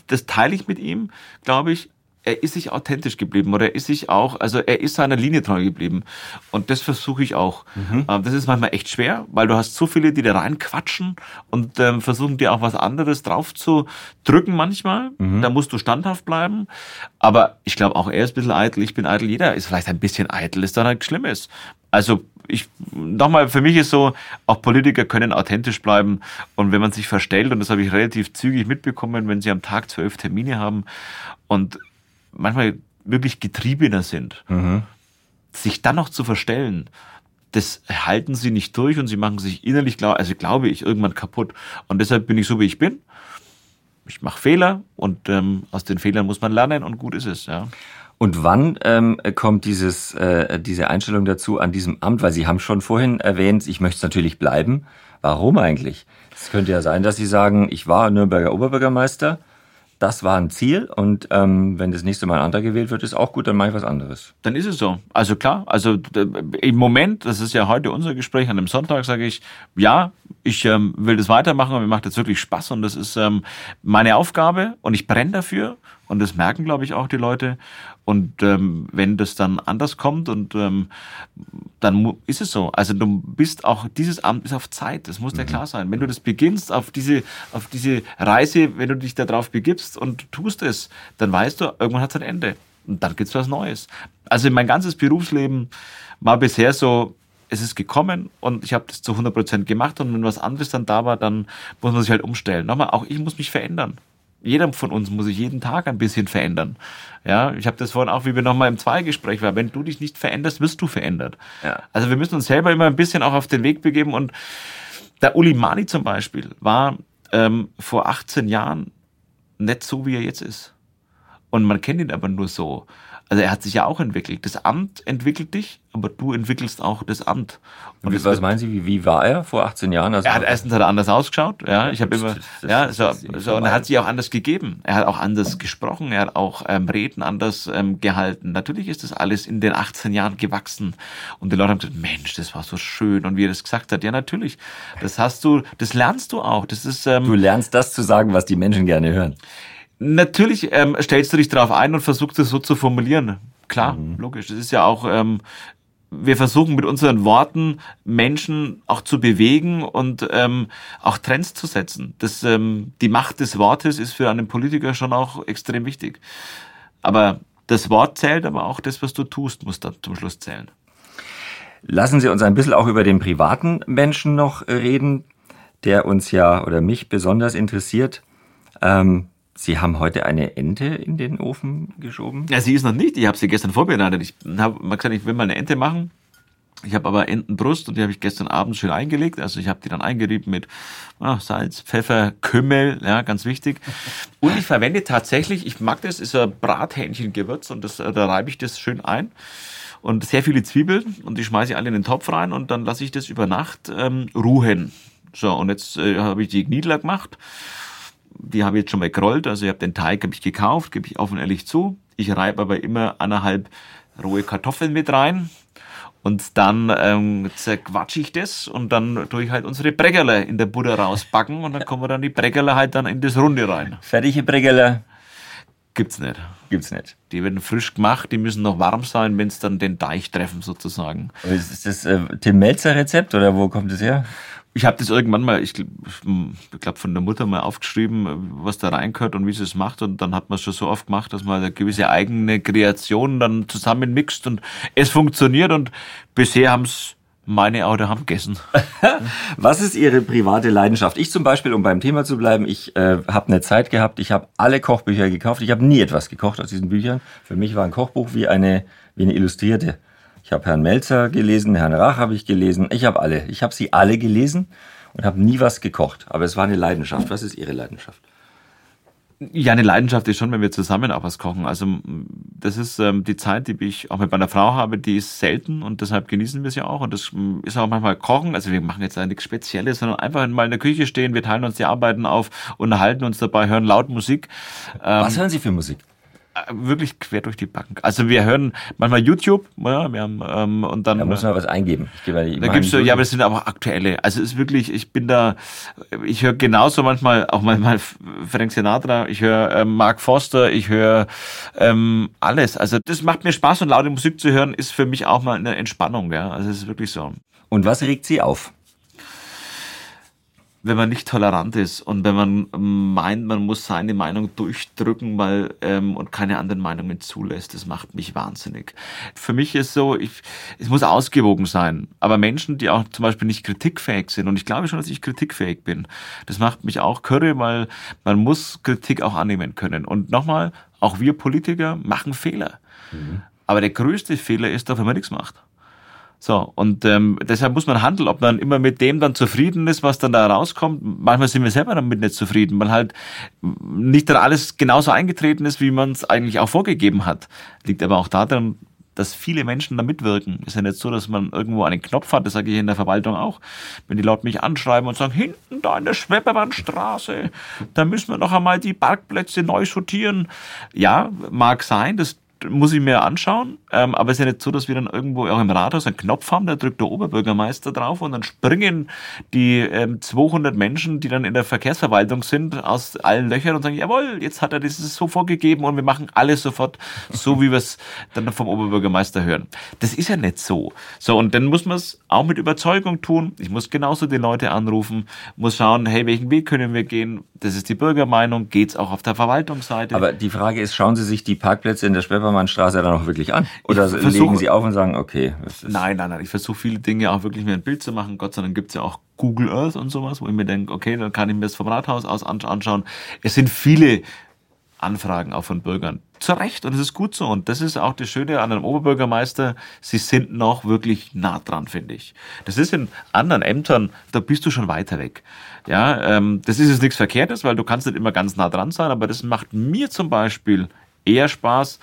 das teile ich mit ihm, glaube ich, er ist sich authentisch geblieben oder er ist sich auch, also er ist seiner Linie treu geblieben. Und das versuche ich auch. Mhm. Ähm, das ist manchmal echt schwer, weil du hast so viele, die da reinquatschen und ähm, versuchen dir auch was anderes drauf zu drücken manchmal. Mhm. Da musst du standhaft bleiben. Aber ich glaube auch er ist ein bisschen eitel, ich bin eitel, jeder ist vielleicht ein bisschen eitel, ist dann halt Schlimmes. Also ich nochmal, für mich ist so, auch Politiker können authentisch bleiben und wenn man sich verstellt, und das habe ich relativ zügig mitbekommen, wenn sie am Tag zwölf Termine haben und manchmal wirklich getriebener sind, mhm. sich dann noch zu verstellen, das halten sie nicht durch und sie machen sich innerlich, also glaube ich, irgendwann kaputt. Und deshalb bin ich so, wie ich bin. Ich mache Fehler und ähm, aus den Fehlern muss man lernen und gut ist es, ja. Und wann ähm, kommt dieses, äh, diese Einstellung dazu an diesem Amt? Weil Sie haben schon vorhin erwähnt, ich möchte es natürlich bleiben. Warum eigentlich? Es könnte ja sein, dass Sie sagen, ich war Nürnberger Oberbürgermeister, das war ein Ziel und ähm, wenn das nächste Mal ein anderer gewählt wird, ist auch gut, dann mache ich was anderes. Dann ist es so. Also klar, also im Moment, das ist ja heute unser Gespräch an einem Sonntag, sage ich, ja, ich ähm, will das weitermachen und mir macht das wirklich Spaß und das ist ähm, meine Aufgabe und ich brenne dafür und das merken, glaube ich, auch die Leute. Und ähm, wenn das dann anders kommt und ähm, dann ist es so. Also du bist auch, dieses Amt ist auf Zeit, das muss dir mhm. klar sein. Wenn du das beginnst, auf diese, auf diese Reise, wenn du dich darauf begibst und tust es, dann weißt du, irgendwann hat es ein Ende. Und dann gibt's was Neues. Also mein ganzes Berufsleben war bisher so, es ist gekommen und ich habe das zu 100 Prozent gemacht und wenn was anderes dann da war, dann muss man sich halt umstellen. Nochmal, auch ich muss mich verändern jeder von uns muss sich jeden Tag ein bisschen verändern. Ja, ich habe das vorhin auch, wie wir nochmal im Zweigespräch waren, wenn du dich nicht veränderst, wirst du verändert. Ja. Also wir müssen uns selber immer ein bisschen auch auf den Weg begeben und der Uli Mani zum Beispiel war ähm, vor 18 Jahren nicht so, wie er jetzt ist. Und man kennt ihn aber nur so. Also er hat sich ja auch entwickelt. Das Amt entwickelt dich, aber du entwickelst auch das Amt. Und wie, was meinen Sie, wie, wie war er vor 18 Jahren? Also er hat erstens hat er anders ausgeschaut, ja. Ich habe immer, das, ja, so, so und er hat sich auch anders gegeben. Er hat auch anders gesprochen, er hat auch ähm, Reden anders ähm, gehalten. Natürlich ist das alles in den 18 Jahren gewachsen. Und die Leute haben gesagt, Mensch, das war so schön. Und wie er das gesagt hat, ja natürlich, das hast du, das lernst du auch. Das ist, ähm, du lernst das zu sagen, was die Menschen gerne hören. Natürlich ähm, stellst du dich darauf ein und versuchst es so zu formulieren. Klar, mhm. logisch. Das ist ja auch, ähm, wir versuchen mit unseren Worten Menschen auch zu bewegen und ähm, auch Trends zu setzen. Das, ähm, die Macht des Wortes ist für einen Politiker schon auch extrem wichtig. Aber das Wort zählt, aber auch das, was du tust, muss dann zum Schluss zählen. Lassen Sie uns ein bisschen auch über den privaten Menschen noch reden, der uns ja oder mich besonders interessiert. Ähm, Sie haben heute eine Ente in den Ofen geschoben? Ja, sie ist noch nicht. Ich habe sie gestern vorbereitet. Ich habe mal gesagt, ich will mal eine Ente machen. Ich habe aber Entenbrust und die habe ich gestern Abend schön eingelegt. Also ich habe die dann eingerieben mit ah, Salz, Pfeffer, Kümmel, ja, ganz wichtig. Und ich verwende tatsächlich, ich mag das, ist ein Brathähnchengewürz und das, da reibe ich das schön ein. Und sehr viele Zwiebeln und die schmeiße ich alle in den Topf rein und dann lasse ich das über Nacht ähm, ruhen. So, und jetzt äh, habe ich die Gniedler gemacht die habe ich jetzt schon mal gerollt. Also ich habe den Teig hab ich gekauft, gebe ich offen ehrlich zu. Ich reibe aber immer anderthalb rohe Kartoffeln mit rein. Und dann ähm, zerquatsche ich das und dann tue ich halt unsere Breckerle in der Butter rausbacken und dann kommen dann die Breckerle halt dann in das Runde rein. Fertige Breckerle? Gibt's nicht. Gibt's nicht. Die werden frisch gemacht, die müssen noch warm sein, wenn es dann den Teich treffen sozusagen. Ist das äh, Tim Melzer Rezept oder wo kommt das her? Ich habe das irgendwann mal, ich glaube, von der Mutter mal aufgeschrieben, was da reingehört und wie sie es macht. Und dann hat man es schon so oft gemacht, dass man eine gewisse eigene Kreation dann zusammenmixt und es funktioniert. Und bisher haben es meine auch haben gegessen. Was ist Ihre private Leidenschaft? Ich zum Beispiel, um beim Thema zu bleiben, ich äh, habe eine Zeit gehabt, ich habe alle Kochbücher gekauft. Ich habe nie etwas gekocht aus diesen Büchern. Für mich war ein Kochbuch wie eine, wie eine Illustrierte ich habe Herrn Melzer gelesen, Herrn Rach habe ich gelesen. Ich habe alle. Ich habe sie alle gelesen und habe nie was gekocht. Aber es war eine Leidenschaft. Was ist Ihre Leidenschaft? Ja, eine Leidenschaft ist schon, wenn wir zusammen auch was kochen. Also das ist ähm, die Zeit, die ich auch mit meiner Frau habe, die ist selten und deshalb genießen wir sie auch. Und das ist auch manchmal Kochen. Also wir machen jetzt nichts Spezielles, sondern einfach mal in der Küche stehen, wir teilen uns die Arbeiten auf, unterhalten uns dabei, hören laut Musik. Ähm, was hören Sie für Musik? Wirklich quer durch die Bank. Also wir hören manchmal YouTube, ja, wir haben ähm, und dann. Da muss man was eingeben. Ich gebe da gibt's so, ja, aber das sind aber aktuelle. Also es ist wirklich, ich bin da, ich höre genauso manchmal auch manchmal Frank Sinatra, ich höre ähm, Mark Foster, ich höre ähm, alles. Also das macht mir Spaß und laute Musik zu hören ist für mich auch mal eine Entspannung. Ja, also es ist wirklich so. Und was regt Sie auf? Wenn man nicht tolerant ist und wenn man meint, man muss seine Meinung durchdrücken weil, ähm, und keine anderen Meinungen zulässt, das macht mich wahnsinnig. Für mich ist so, ich, es muss ausgewogen sein. Aber Menschen, die auch zum Beispiel nicht kritikfähig sind, und ich glaube schon, dass ich kritikfähig bin, das macht mich auch körre, weil man muss Kritik auch annehmen können. Und nochmal, auch wir Politiker machen Fehler. Mhm. Aber der größte Fehler ist doch, wenn man nichts macht. So, und ähm, deshalb muss man handeln, ob man immer mit dem dann zufrieden ist, was dann da rauskommt. Manchmal sind wir selber damit nicht zufrieden, weil halt nicht dann alles genauso eingetreten ist, wie man es eigentlich auch vorgegeben hat. Liegt aber auch daran, dass viele Menschen da mitwirken. Ist ja nicht so, dass man irgendwo einen Knopf hat, das sage ich in der Verwaltung auch. Wenn die Leute mich anschreiben und sagen, hinten da in der Schweppermannstraße, da müssen wir noch einmal die Parkplätze neu sortieren. Ja, mag sein, das muss ich mir anschauen. Ähm, aber es ist ja nicht so, dass wir dann irgendwo auch im Rathaus einen Knopf haben, da drückt der Oberbürgermeister drauf und dann springen die ähm, 200 Menschen, die dann in der Verkehrsverwaltung sind, aus allen Löchern und sagen, jawohl, jetzt hat er das so vorgegeben und wir machen alles sofort so, wie wir es dann vom Oberbürgermeister hören. Das ist ja nicht so. So, und dann muss man es auch mit Überzeugung tun. Ich muss genauso die Leute anrufen, muss schauen, hey, welchen Weg können wir gehen? Das ist die Bürgermeinung, geht's auch auf der Verwaltungsseite. Aber die Frage ist, schauen Sie sich die Parkplätze in der Schwäber Pfeffermannstraße dann auch wirklich an? Oder versuch, legen Sie auf und sagen, okay. Nein, nein, nein. Ich versuche viele Dinge auch wirklich mir ein Bild zu machen. Gott sei Dank gibt's ja auch Google Earth und sowas, wo ich mir denke, okay, dann kann ich mir das vom Rathaus aus anschauen. Es sind viele Anfragen auch von Bürgern. Zu Recht und es ist gut so. Und das ist auch das Schöne an einem Oberbürgermeister. Sie sind noch wirklich nah dran, finde ich. Das ist in anderen Ämtern, da bist du schon weiter weg. Ja, ähm, das ist jetzt nichts Verkehrtes, weil du kannst nicht immer ganz nah dran sein, aber das macht mir zum Beispiel eher Spaß,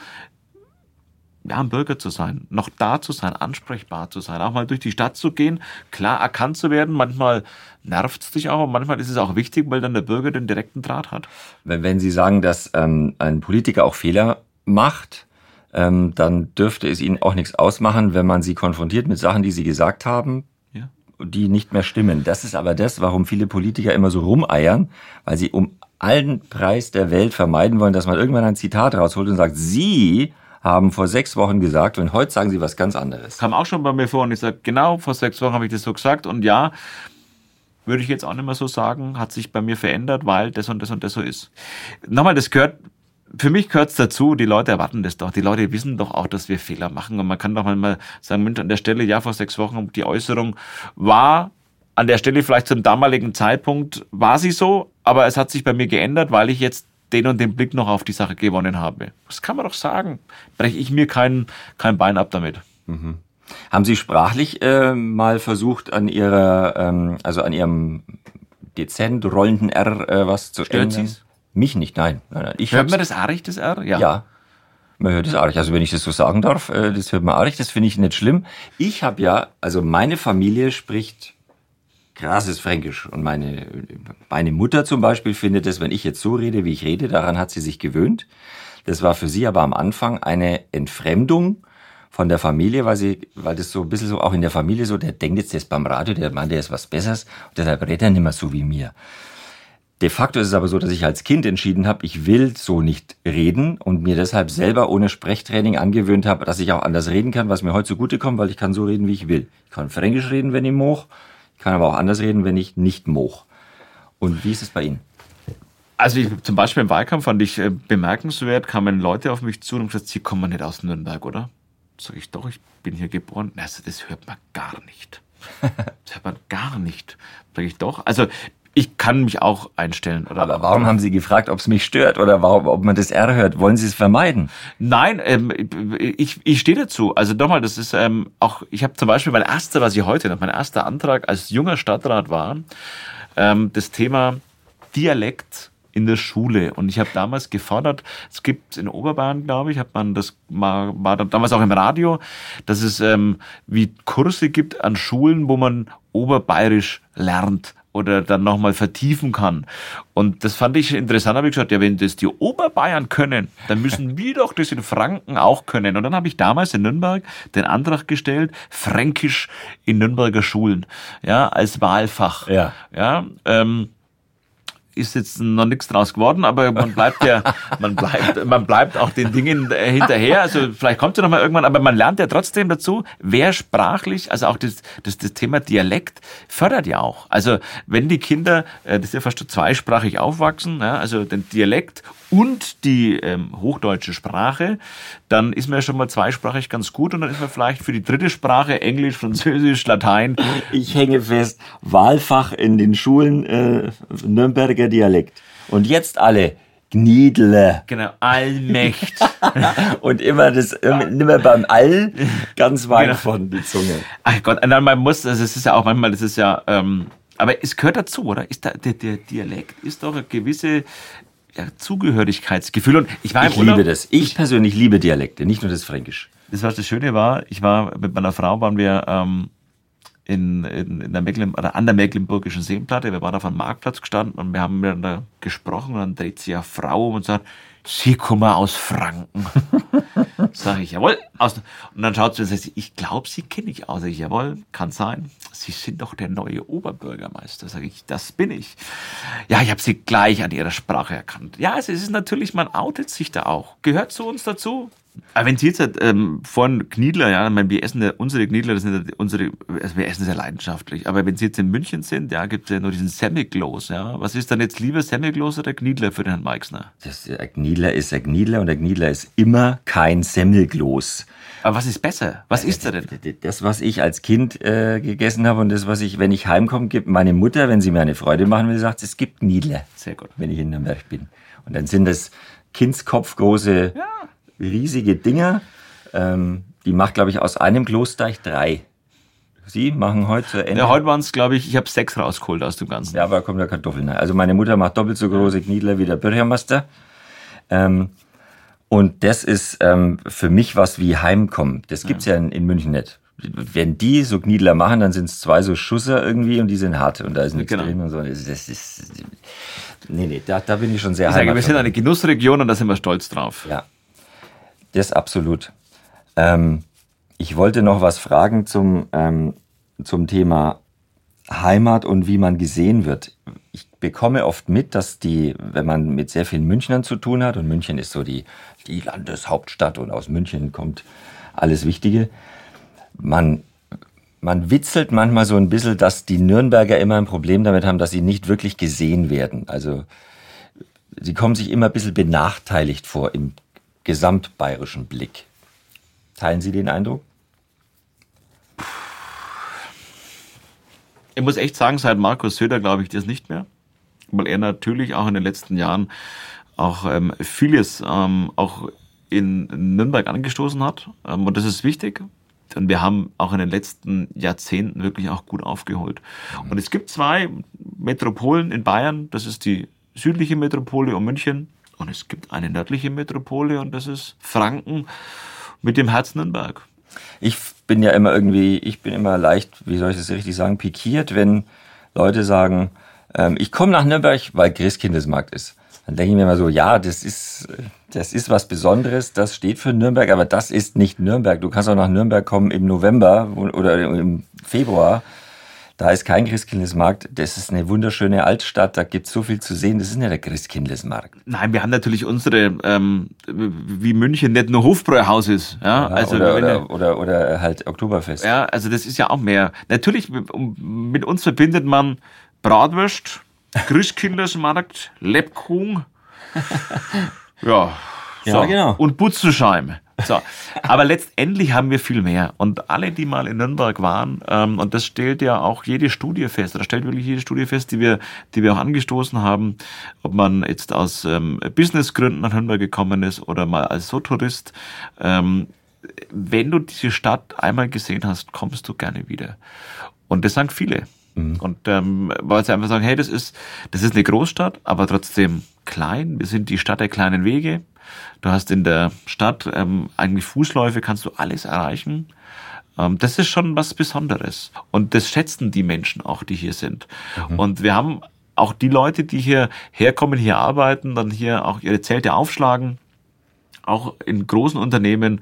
ja, ein Bürger zu sein, noch da zu sein, ansprechbar zu sein, auch mal durch die Stadt zu gehen, klar erkannt zu werden. Manchmal nervt es dich auch und manchmal ist es auch wichtig, weil dann der Bürger den direkten Draht hat. Wenn, wenn Sie sagen, dass ähm, ein Politiker auch Fehler macht, ähm, dann dürfte es Ihnen auch nichts ausmachen, wenn man Sie konfrontiert mit Sachen, die Sie gesagt haben, Ja. die nicht mehr stimmen. Das ist aber das, warum viele Politiker immer so rumeiern, weil sie um allen Preis der Welt vermeiden wollen, dass man irgendwann ein Zitat rausholt und sagt, Sie haben vor sechs Wochen gesagt und heute sagen Sie was ganz anderes. Kam auch schon bei mir vor und ich sage, genau, vor sechs Wochen habe ich das so gesagt und ja, würde ich jetzt auch nicht mehr so sagen, hat sich bei mir verändert, weil das und das und das so ist. Nochmal, das gehört, für mich gehört es dazu, die Leute erwarten das doch. Die Leute wissen doch auch, dass wir Fehler machen. Und man kann doch mal sagen, Mensch, an der Stelle, ja, vor sechs Wochen, die Äußerung war an der Stelle vielleicht zum damaligen Zeitpunkt, war sie so, aber es hat sich bei mir geändert, weil ich jetzt den und den Blick noch auf die Sache gewonnen habe. Das kann man doch sagen. Breche ich mir kein, kein Bein ab damit. Haben Sie sprachlich äh, mal versucht, an Ihrer, ähm, also an Ihrem dezent rollenden R äh, was zu ändern? Mich nicht, nein. nein, nein. Ich Hört man das arg, das R? Ja. Man hört es arg. Also wenn ich das so sagen darf, äh, das hört man arg, das finde ich nicht schlimm. Ich habe ja, also meine Familie spricht krasses Fränkisch. Und meine, meine Mutter zum Beispiel findet es, wenn ich jetzt so rede, wie ich rede, daran hat sie sich gewöhnt. Das war für sie aber am Anfang eine Entfremdung von der Familie, weil sie, weil das so ein bisschen so auch in der Familie so, der denkt jetzt, der ist beim Radio, der meint, der ist was Besseres, und deshalb redet er nicht mehr so wie mir. De facto ist es aber so, dass ich als Kind entschieden habe, ich will so nicht reden und mir deshalb selber ohne Sprechtraining angewöhnt habe, dass ich auch anders reden kann, was mir heute zugutekommt, weil ich kann so reden, wie ich will. Ich kann Fränkisch reden, wenn ich moch, kann aber auch anders reden, wenn ich nicht moch. Und wie ist es bei Ihnen? Also ich, zum Beispiel im Wahlkampf fand ich äh, bemerkenswert, kamen Leute auf mich zu und haben gesagt, Sie kommen nicht aus Nürnberg, oder? Sag ich doch, ich bin hier geboren. Also das hört man gar nicht. Das hört man gar nicht. Sag ich doch. Also ich kann mich auch einstellen. Oder Aber warum haben Sie gefragt, ob es mich stört oder warum, ob man das R hört? Wollen Sie es vermeiden? Nein, ähm, ich, ich stehe dazu. Also nochmal, das ist ähm, auch, ich habe zum Beispiel mein erster, was ich heute noch, mein erster Antrag als junger Stadtrat war, ähm, das Thema Dialekt in der Schule. Und ich habe damals gefordert, es gibt in Oberbayern, glaube ich, hat man das mal, war damals auch im Radio, dass es ähm, wie Kurse gibt an Schulen, wo man Oberbayerisch lernt oder dann nochmal vertiefen kann. Und das fand ich interessant, habe ich gesagt, ja, wenn das die Oberbayern können, dann müssen wir doch das in Franken auch können. Und dann habe ich damals in Nürnberg den Antrag gestellt, Fränkisch in Nürnberger Schulen, ja, als Wahlfach. Ja. Ja, ähm, ist jetzt noch nichts draus geworden, aber man bleibt ja, man bleibt, man bleibt auch den Dingen äh, hinterher. Also vielleicht kommt ja noch mal irgendwann, aber man lernt ja trotzdem dazu, wer sprachlich, also auch das, das, das Thema Dialekt fördert ja auch. Also wenn die Kinder, äh, das ist ja fast schon zweisprachig aufwachsen, also den Dialekt und die ähm, hochdeutsche Sprache, dann ist man ja schon mal zweisprachig ganz gut und dann ist man vielleicht für die dritte Sprache Englisch, Französisch, Latein Ich hänge fest, Wahlfach in den Schulen äh, Nürnberger Dialekt. Und jetzt alle Gniedle. Genau, Allmächt. Und immer das, immer beim All ganz weit Genau. von die Zunge. Ach Gott, nein, man muss, also es ist ja auch manchmal, das ist ja, ähm, aber es gehört dazu, oder? Ist da, der, der Dialekt ist doch eine gewisse ja, Zugehörigkeitsgefühl. Und ich war Ich Urlaub, liebe das. Ich persönlich liebe Dialekte, nicht nur das Fränkisch. Das was das Schöne war, ich war mit meiner Frau, waren wir ähm, in, in, in der Mecklen, oder an der Mecklenburgischen Seenplatte. Wir waren auf einem Marktplatz gestanden und wir haben miteinander gesprochen und dann dreht sich eine Frau um und sagt, Sie kommen aus Franken. Sag ich, jawohl. Und dann schaut sie und sagt, ich glaube, Sie kenne ich aus. Sag ich, jawohl, kann sein. Sie sind doch der neue Oberbürgermeister. Sag ich, das bin ich. Ja, ich habe Sie gleich an Ihrer Sprache erkannt. Ja, es ist natürlich, man outet sich da auch. Gehört zu uns dazu. Aber wenn Sie jetzt ähm, vorhin Kniedler, ja, ich meine, wir essen ja, unsere Kniedler, das sind ja unsere, also wir essen sehr leidenschaftlich. Aber wenn Sie jetzt in München sind, ja, gibt es ja nur diesen Semmelklos, ja. Was ist dann jetzt lieber Semmelklos oder Kniedler für den Herrn Meixner? Das, der Gniedler ist der Gniedler und der Gniedler ist immer kein Semmelglos. Aber was ist besser? Was ist er denn? Das, was ich als Kind äh, gegessen habe und das, was ich, wenn ich heimkomme, gibt meine Mutter, wenn sie mir eine Freude machen will, sagt, es gibt Gniedler, Sehr gut. wenn ich in Nürnberg bin. Und dann sind das Kindskopfgroße, riesige Dinger. Ähm, die macht, glaube ich, aus einem Klosteich drei. Sie machen heute zu Ende. Ja, heute waren es, glaube ich, ich habe sechs rausgeholt aus dem Ganzen. Ja, aber kommt da Kartoffeln rein. Also meine Mutter macht doppelt so große Kniedler wie der Bürgermeister. Ähm, Und das ist ähm, für mich was wie Heimkommen. Das gibt's ja, ja in, in München nicht wenn die so Kniedler machen, dann sind es zwei so Schusser irgendwie und die sind hart und da ist nichts genau. drin und so. Das ist, nee, nee, da, da bin ich schon sehr ich sage, Wir sind eine Genussregion und da sind wir stolz drauf. Ja, das absolut. Ähm, ich wollte noch was fragen zum, ähm, zum Thema Heimat und wie man gesehen wird. Ich bekomme oft mit, dass die, wenn man mit sehr vielen Münchnern zu tun hat, und München ist so die, die Landeshauptstadt und aus München kommt alles Wichtige, man, man witzelt manchmal so ein bisschen, dass die Nürnberger immer ein Problem damit haben, dass sie nicht wirklich gesehen werden. Also sie kommen sich immer ein bisschen benachteiligt vor im gesamtbayerischen Blick. Teilen Sie den Eindruck? Ich muss echt sagen, seit Markus Söder glaube ich das nicht mehr, weil er natürlich auch in den letzten Jahren auch ähm, vieles ähm, auch in Nürnberg angestoßen hat. Ähm, und das ist wichtig, und wir haben auch in den letzten Jahrzehnten wirklich auch gut aufgeholt. Mhm. Und es gibt zwei Metropolen in Bayern. Das ist die südliche Metropole um München. Und es gibt eine nördliche Metropole und das ist Franken mit dem Herz Nürnberg. Ich bin ja immer irgendwie, ich bin immer leicht, wie soll ich das richtig sagen, pikiert, wenn Leute sagen, ähm, ich komme nach Nürnberg, weil Christkindesmarkt ist. Dann denke ich mir mal so, ja, das ist, das ist was Besonderes, das steht für Nürnberg, aber das ist nicht Nürnberg. Du kannst auch nach Nürnberg kommen im November oder im Februar. Da ist kein Christkindlesmarkt. Das ist eine wunderschöne Altstadt. Da gibt es so viel zu sehen. Das ist nicht der Christkindlesmarkt. Nein, wir haben natürlich unsere, ähm, wie München nicht nur Hofbräuhaus ist. Ja, ja also oder, oder, oder, oder halt Oktoberfest. Ja, also das ist ja auch mehr. Natürlich, mit uns verbindet man Bratwurst, Christkindlesmarkt, Lebkuchen. ja. So. Ja, genau. Und Butzenscheim. So. Aber letztendlich haben wir viel mehr. Und alle, die mal in Nürnberg waren, ähm, und das stellt ja auch jede Studie fest, oder stellt wirklich jede Studie fest, die wir, die wir auch angestoßen haben, ob man jetzt aus ähm, Businessgründen nach Nürnberg gekommen ist oder mal als so Tourist. Ähm, wenn du diese Stadt einmal gesehen hast, kommst du gerne wieder. Und das sagen viele. Mhm. Und ähm, weil sie einfach sagen, hey, das ist, das ist eine Großstadt, aber trotzdem klein. Wir sind die Stadt der kleinen Wege. Du hast in der Stadt ähm, eigentlich Fußläufe, kannst du alles erreichen. Ähm, das ist schon was Besonderes. Und das schätzen die Menschen auch, die hier sind. Mhm. Und wir haben auch die Leute, die hier herkommen, hier arbeiten, dann hier auch ihre Zelte aufschlagen auch in großen Unternehmen,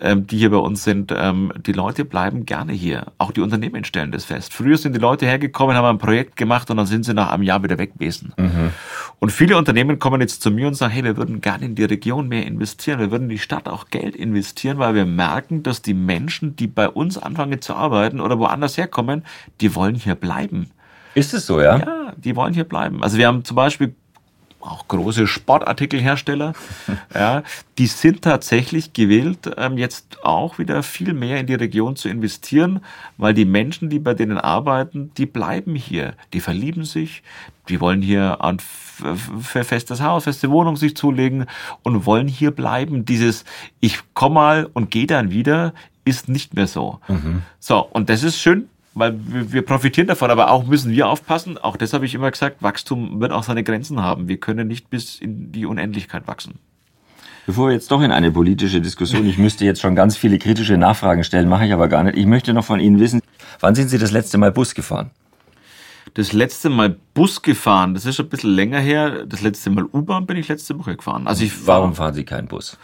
ähm, die hier bei uns sind, ähm, die Leute bleiben gerne hier. Auch die Unternehmen stellen das fest. Früher sind die Leute hergekommen, haben ein Projekt gemacht und dann sind sie nach einem Jahr wieder weg gewesen. Mhm. Und viele Unternehmen kommen jetzt zu mir und sagen, hey, wir würden gerne in die Region mehr investieren. Wir würden in die Stadt auch Geld investieren, weil wir merken, dass die Menschen, die bei uns anfangen zu arbeiten oder woanders herkommen, die wollen hier bleiben. Ist es so, ja? Ja, die wollen hier bleiben. Also wir haben zum Beispiel auch große Sportartikelhersteller, ja, die sind tatsächlich gewillt, ähm, jetzt auch wieder viel mehr in die Region zu investieren, weil die Menschen, die bei denen arbeiten, die bleiben hier, die verlieben sich, die wollen hier ein festes Haus, feste Wohnung sich zulegen und wollen hier bleiben. Dieses ich komme mal und gehe dann wieder ist nicht mehr so. Mhm. So, und das ist schön, weil wir profitieren davon, aber auch müssen wir aufpassen. Auch das habe ich immer gesagt, Wachstum wird auch seine Grenzen haben. Wir können nicht bis in die Unendlichkeit wachsen. Bevor wir jetzt doch in eine politische Diskussion, ich müsste jetzt schon ganz viele kritische Nachfragen stellen, mache ich aber gar nicht. Ich möchte noch von Ihnen wissen, wann sind Sie das letzte Mal Bus gefahren? Das letzte Mal Bus gefahren, das ist schon ein bisschen länger her. Das letzte Mal U-Bahn bin ich letzte Woche gefahren. Also ich Warum fahren Sie keinen Bus?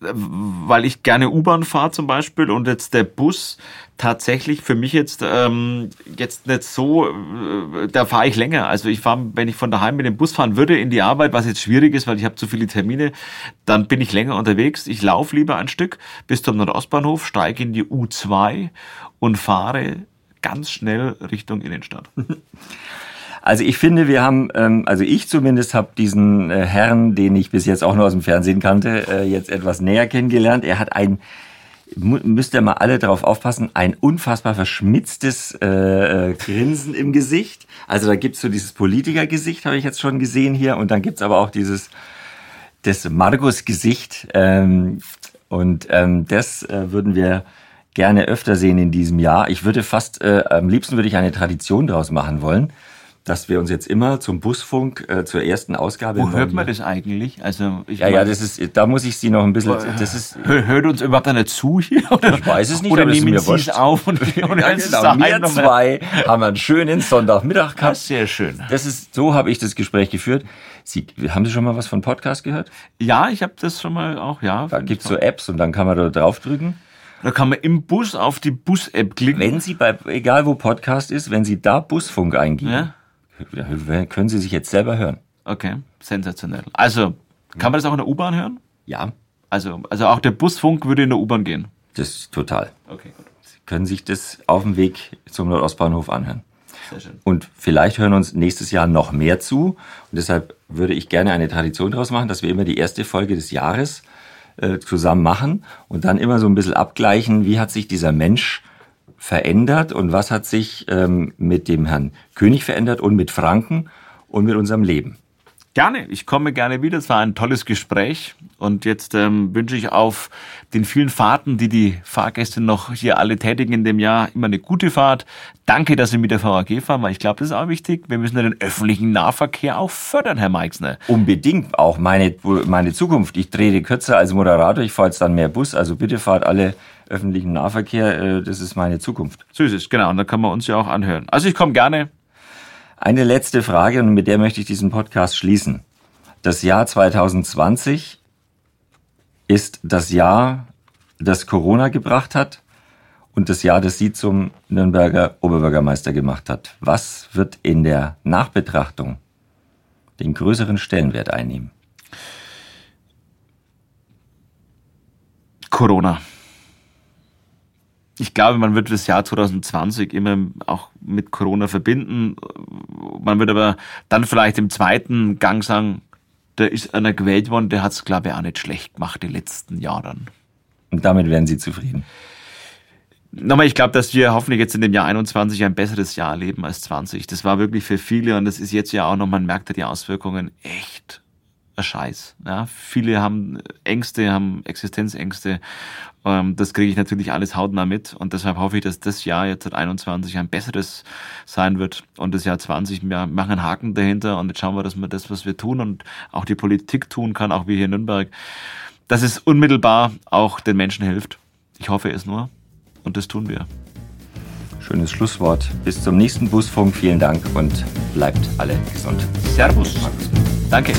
Weil ich gerne U-Bahn fahre zum Beispiel und jetzt der Bus tatsächlich für mich jetzt ähm, jetzt nicht so, äh, da fahre ich länger. Also ich fahre, wenn ich von daheim mit dem Bus fahren würde in die Arbeit, was jetzt schwierig ist, weil ich habe zu viele Termine, dann bin ich länger unterwegs. Ich laufe lieber ein Stück bis zum Nordostbahnhof, steige in die U2 und fahre ganz schnell Richtung Innenstadt. Also ich finde, wir haben, ähm, also ich zumindest habe diesen äh, Herrn, den ich bis jetzt auch nur aus dem Fernsehen kannte, äh, jetzt etwas näher kennengelernt. Er hat ein müsst ihr mal alle darauf aufpassen, ein unfassbar verschmitztes äh, äh, Grinsen im Gesicht. Also da gibt's so dieses Politikergesicht, habe ich jetzt schon gesehen hier, und dann gibt's aber auch dieses das Margus-Gesicht. Ähm, und ähm, das äh, würden wir gerne öfter sehen in diesem Jahr. Ich würde fast, äh, am liebsten würde ich eine Tradition daraus machen wollen dass wir uns jetzt immer zum Busfunk äh, zur ersten Ausgabe. Wo hört man das eigentlich? Also ich ja, ja, das ist, da muss ich Sie noch ein bisschen. Das ist, hört uns überhaupt einer zu hier? Oder? Ich weiß es nicht. Oder nehmen Sie es auf und, und ja, genau, wir zwei haben einen schönen Sonntagmittag gehabt. sehr schön. Das ist, so habe ich das Gespräch geführt. Sie, haben Sie schon mal was von Podcast gehört? Ja, ich habe das schon mal auch, ja. Da gibt's so Apps und dann kann man da draufdrücken. Da kann man im Bus auf die Bus-App klicken. Wenn Sie bei, egal wo Podcast ist, wenn Sie da Busfunk eingeben, ja? Können Sie sich jetzt selber hören. Okay, sensationell. Also, kann man das auch in der U-Bahn hören? Ja. Also, also auch der Busfunk würde in der U-Bahn gehen? Das ist total. Okay, gut. Sie können sich das auf dem Weg zum Nordostbahnhof anhören. Sehr schön. Und vielleicht hören uns nächstes Jahr noch mehr zu. Und deshalb würde ich gerne eine Tradition daraus machen, dass wir immer die erste Folge des Jahres äh, zusammen machen und dann immer so ein bisschen abgleichen, wie hat sich dieser Mensch verändert und was hat sich ähm, mit dem Herrn König verändert und mit Franken und mit unserem Leben. Gerne, ich komme gerne wieder. Es war ein tolles Gespräch und jetzt ähm, wünsche ich auf den vielen Fahrten, die die Fahrgäste noch hier alle tätigen in dem Jahr, immer eine gute Fahrt. Danke, dass Sie mit der VAG fahren, weil ich glaube, das ist auch wichtig. Wir müssen ja den öffentlichen Nahverkehr auch fördern, Herr Meixner. Unbedingt, auch meine, meine Zukunft. Ich drehe kürzer als Moderator, ich fahre jetzt dann mehr Bus, also bitte fahrt alle öffentlichen Nahverkehr, äh, das ist meine Zukunft. So ist es, genau, und da kann man uns ja auch anhören. Also ich komme gerne. Eine letzte Frage und mit der möchte ich diesen Podcast schließen. Das Jahr 2020 ist das Jahr, das Corona gebracht hat und das Jahr, das Sie zum Nürnberger Oberbürgermeister gemacht hat. Was wird in der Nachbetrachtung den größeren Stellenwert einnehmen? Corona ich glaube, man wird das Jahr 2020 immer auch mit Corona verbinden. Man wird aber dann vielleicht im zweiten Gang sagen, da ist einer gewählt worden, der hat es, glaube ich, auch nicht schlecht gemacht die letzten Jahre. Und damit werden Sie zufrieden? Nochmal, ich glaube, dass wir hoffentlich jetzt in dem Jahr 21 ein besseres Jahr erleben als 20. Das war wirklich für viele und das ist jetzt ja auch noch, man merkt ja die Auswirkungen echt Scheiß. Ja, viele haben Ängste, haben Existenzängste. Ähm, das kriege ich natürlich alles hautnah mit und deshalb hoffe ich, dass das Jahr jetzt 21 ein besseres sein wird und das Jahr 20 wir machen einen Haken dahinter und jetzt schauen wir, dass wir das, was wir tun und auch die Politik tun kann, auch wir hier in Nürnberg, dass es unmittelbar auch den Menschen hilft. Ich hoffe es nur und das tun wir. Schönes Schlusswort. Bis zum nächsten Busfunk. Vielen Dank und bleibt alle gesund. Servus. Danke.